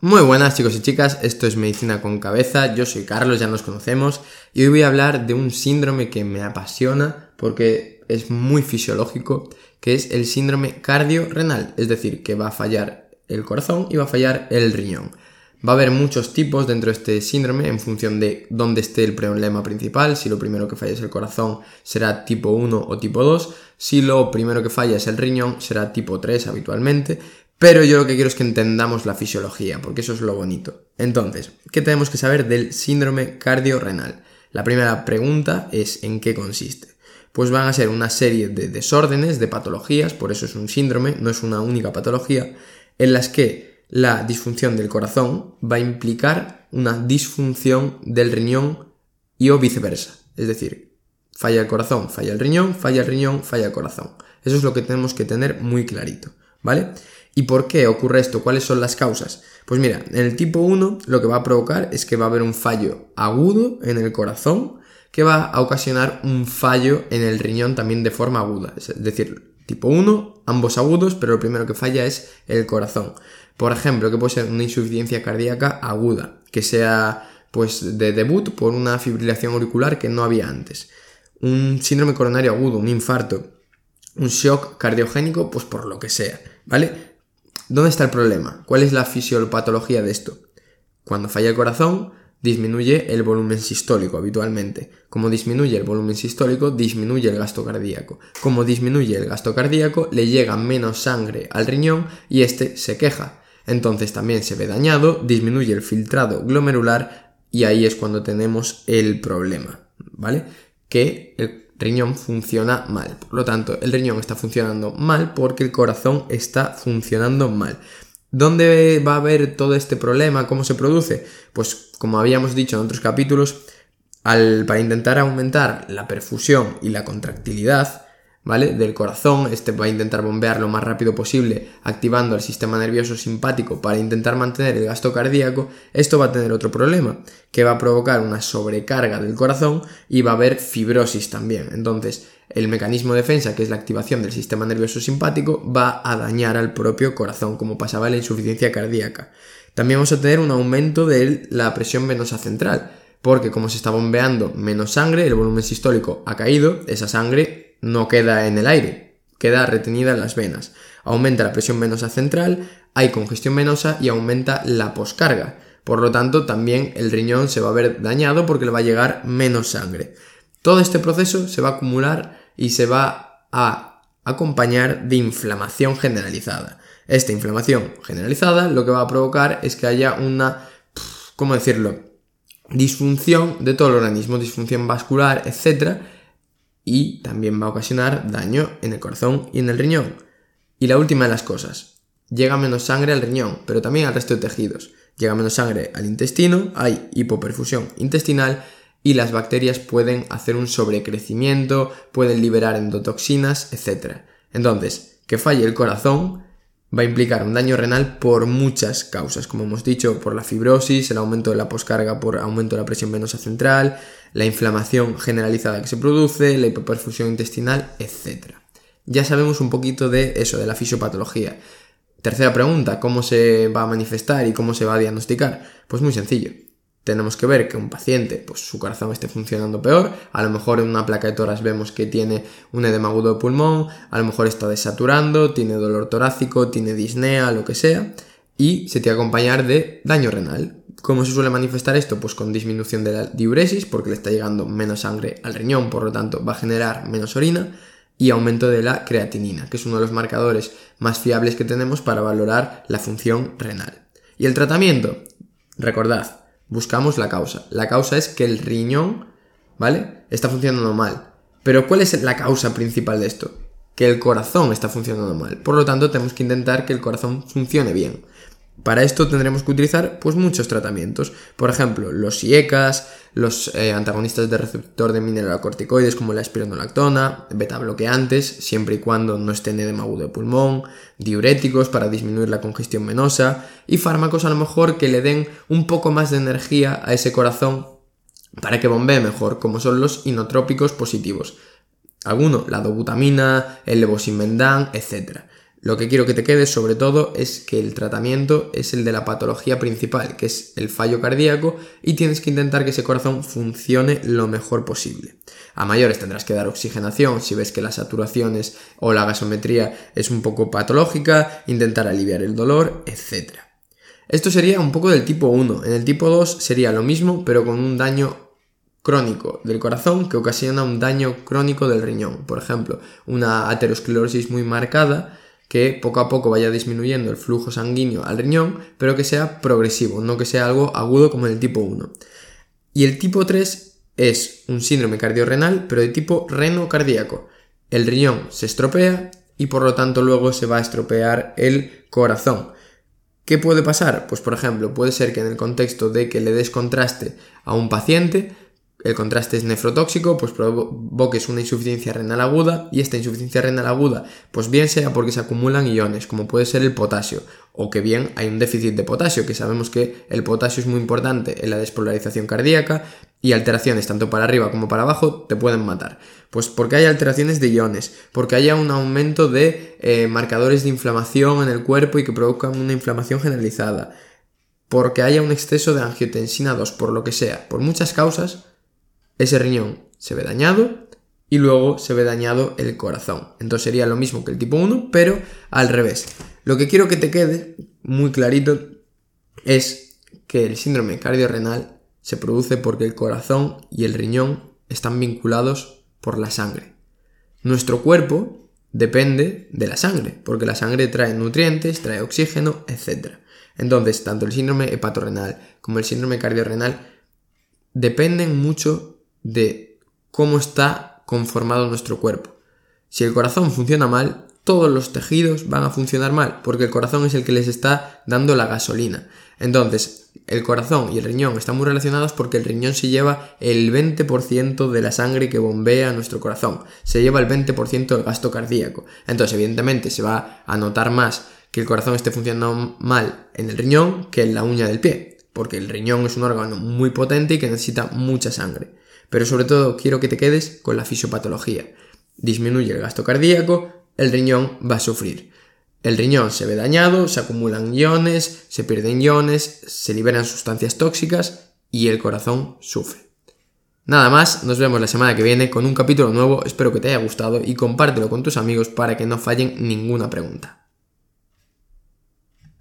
Muy buenas chicos y chicas, esto es Medicina con Cabeza, yo soy Carlos, ya nos conocemos, y hoy voy a hablar de un síndrome que me apasiona porque es muy fisiológico, que es el síndrome cardiorrenal, es decir, que va a fallar el corazón y va a fallar el riñón. Va a haber muchos tipos dentro de este síndrome en función de dónde esté el problema principal. Si lo primero que falla es el corazón, será tipo 1 o tipo 2. Si lo primero que falla es el riñón, será tipo 3 habitualmente. Pero yo lo que quiero es que entendamos la fisiología, porque eso es lo bonito. Entonces, ¿qué tenemos que saber del síndrome cardiorrenal? La primera pregunta es ¿en qué consiste? Pues van a ser una serie de desórdenes, de patologías, por eso es un síndrome, no es una única patología, en las que la disfunción del corazón va a implicar una disfunción del riñón y o viceversa. Es decir, falla el corazón, falla el riñón, falla el riñón, falla el corazón. Eso es lo que tenemos que tener muy clarito, ¿vale? ¿Y por qué ocurre esto? ¿Cuáles son las causas? Pues mira, en el tipo 1 lo que va a provocar es que va a haber un fallo agudo en el corazón que va a ocasionar un fallo en el riñón también de forma aguda. Es decir, tipo 1, ambos agudos, pero lo primero que falla es el corazón. Por ejemplo, que puede ser una insuficiencia cardíaca aguda, que sea pues de debut por una fibrilación auricular que no había antes. Un síndrome coronario agudo, un infarto, un shock cardiogénico, pues por lo que sea, ¿vale? ¿Dónde está el problema? ¿Cuál es la fisiopatología de esto? Cuando falla el corazón, disminuye el volumen sistólico habitualmente. Como disminuye el volumen sistólico, disminuye el gasto cardíaco. Como disminuye el gasto cardíaco, le llega menos sangre al riñón y este se queja. Entonces también se ve dañado, disminuye el filtrado glomerular y ahí es cuando tenemos el problema, ¿vale? Que el riñón funciona mal. Por lo tanto, el riñón está funcionando mal porque el corazón está funcionando mal. ¿Dónde va a haber todo este problema? ¿Cómo se produce? Pues como habíamos dicho en otros capítulos, al, para intentar aumentar la perfusión y la contractilidad, ¿vale? Del corazón, este va a intentar bombear lo más rápido posible, activando el sistema nervioso simpático para intentar mantener el gasto cardíaco, esto va a tener otro problema, que va a provocar una sobrecarga del corazón y va a haber fibrosis también. Entonces, el mecanismo de defensa, que es la activación del sistema nervioso simpático, va a dañar al propio corazón, como pasaba en la insuficiencia cardíaca. También vamos a tener un aumento de la presión venosa central, porque como se está bombeando menos sangre, el volumen sistólico ha caído, esa sangre no queda en el aire, queda retenida en las venas. Aumenta la presión venosa central, hay congestión venosa y aumenta la poscarga. Por lo tanto, también el riñón se va a ver dañado porque le va a llegar menos sangre. Todo este proceso se va a acumular y se va a acompañar de inflamación generalizada. Esta inflamación generalizada lo que va a provocar es que haya una, ¿cómo decirlo? Disfunción de todo el organismo, disfunción vascular, etc y también va a ocasionar daño en el corazón y en el riñón. Y la última de las cosas, llega menos sangre al riñón, pero también al resto de tejidos. Llega menos sangre al intestino, hay hipoperfusión intestinal y las bacterias pueden hacer un sobrecrecimiento, pueden liberar endotoxinas, etc. Entonces, que falle el corazón va a implicar un daño renal por muchas causas, como hemos dicho, por la fibrosis, el aumento de la poscarga por aumento de la presión venosa central, la inflamación generalizada que se produce, la hipoperfusión intestinal, etc. Ya sabemos un poquito de eso, de la fisiopatología. Tercera pregunta, ¿cómo se va a manifestar y cómo se va a diagnosticar? Pues muy sencillo tenemos que ver que un paciente, pues su corazón esté funcionando peor, a lo mejor en una placa de toras vemos que tiene un edema agudo de pulmón, a lo mejor está desaturando, tiene dolor torácico, tiene disnea, lo que sea, y se tiene que acompañar de daño renal. ¿Cómo se suele manifestar esto? Pues con disminución de la diuresis, porque le está llegando menos sangre al riñón, por lo tanto va a generar menos orina, y aumento de la creatinina, que es uno de los marcadores más fiables que tenemos para valorar la función renal. ¿Y el tratamiento? Recordad, buscamos la causa. La causa es que el riñón, ¿vale? Está funcionando mal. Pero ¿cuál es la causa principal de esto? Que el corazón está funcionando mal. Por lo tanto, tenemos que intentar que el corazón funcione bien. Para esto tendremos que utilizar pues muchos tratamientos. Por ejemplo, los IECAS, los eh, antagonistas de receptor de mineralocorticoides como la espironolactona, beta bloqueantes, siempre y cuando no estén edema agudo de pulmón, diuréticos para disminuir la congestión venosa y fármacos a lo mejor que le den un poco más de energía a ese corazón para que bombee mejor, como son los inotrópicos positivos. Alguno, la dobutamina, el levosimendan, etc. Lo que quiero que te quede sobre todo es que el tratamiento es el de la patología principal, que es el fallo cardíaco, y tienes que intentar que ese corazón funcione lo mejor posible. A mayores tendrás que dar oxigenación si ves que las saturaciones o la gasometría es un poco patológica, intentar aliviar el dolor, etc. Esto sería un poco del tipo 1. En el tipo 2 sería lo mismo, pero con un daño crónico del corazón que ocasiona un daño crónico del riñón. Por ejemplo, una aterosclerosis muy marcada que poco a poco vaya disminuyendo el flujo sanguíneo al riñón, pero que sea progresivo, no que sea algo agudo como el tipo 1. Y el tipo 3 es un síndrome cardiorrenal, pero de tipo renocardíaco. El riñón se estropea y por lo tanto luego se va a estropear el corazón. ¿Qué puede pasar? Pues por ejemplo, puede ser que en el contexto de que le des contraste a un paciente, el contraste es nefrotóxico, pues provoques una insuficiencia renal aguda y esta insuficiencia renal aguda, pues bien sea porque se acumulan iones, como puede ser el potasio, o que bien hay un déficit de potasio, que sabemos que el potasio es muy importante en la despolarización cardíaca y alteraciones tanto para arriba como para abajo te pueden matar. Pues porque hay alteraciones de iones, porque haya un aumento de eh, marcadores de inflamación en el cuerpo y que provocan una inflamación generalizada, porque haya un exceso de angiotensina 2, por lo que sea, por muchas causas, ese riñón se ve dañado y luego se ve dañado el corazón. Entonces sería lo mismo que el tipo 1, pero al revés. Lo que quiero que te quede muy clarito es que el síndrome cardiorrenal se produce porque el corazón y el riñón están vinculados por la sangre. Nuestro cuerpo depende de la sangre, porque la sangre trae nutrientes, trae oxígeno, etc. Entonces, tanto el síndrome hepatorrenal como el síndrome cardiorrenal dependen mucho de cómo está conformado nuestro cuerpo. Si el corazón funciona mal, todos los tejidos van a funcionar mal, porque el corazón es el que les está dando la gasolina. Entonces, el corazón y el riñón están muy relacionados porque el riñón se lleva el 20% de la sangre que bombea nuestro corazón, se lleva el 20% del gasto cardíaco. Entonces, evidentemente, se va a notar más que el corazón esté funcionando mal en el riñón que en la uña del pie, porque el riñón es un órgano muy potente y que necesita mucha sangre. Pero sobre todo quiero que te quedes con la fisiopatología. Disminuye el gasto cardíaco, el riñón va a sufrir. El riñón se ve dañado, se acumulan iones, se pierden iones, se liberan sustancias tóxicas y el corazón sufre. Nada más, nos vemos la semana que viene con un capítulo nuevo, espero que te haya gustado y compártelo con tus amigos para que no fallen ninguna pregunta.